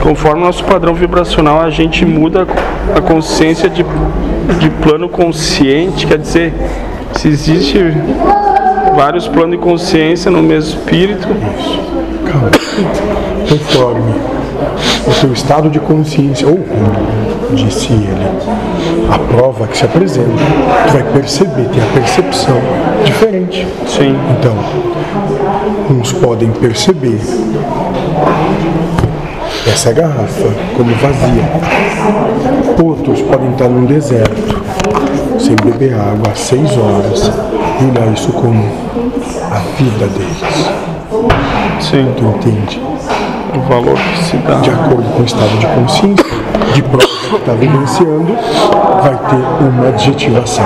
Conforme nosso padrão vibracional, a gente muda a consciência de, de plano consciente, quer dizer, se existe vários planos de consciência no mesmo espírito, Calma. Conforme o teu estado de consciência, ou como disse ele, a prova que se apresenta, tu vai perceber, tem a percepção diferente. sim, Então, uns podem perceber essa garrafa como vazia. Outros podem estar num deserto, sem beber água há seis horas, e olhar isso como a vida deles. sim, Tu entende? o valor que se dá. De acordo com o estado de consciência, de prova que está vivenciando, vai ter uma adjetivação.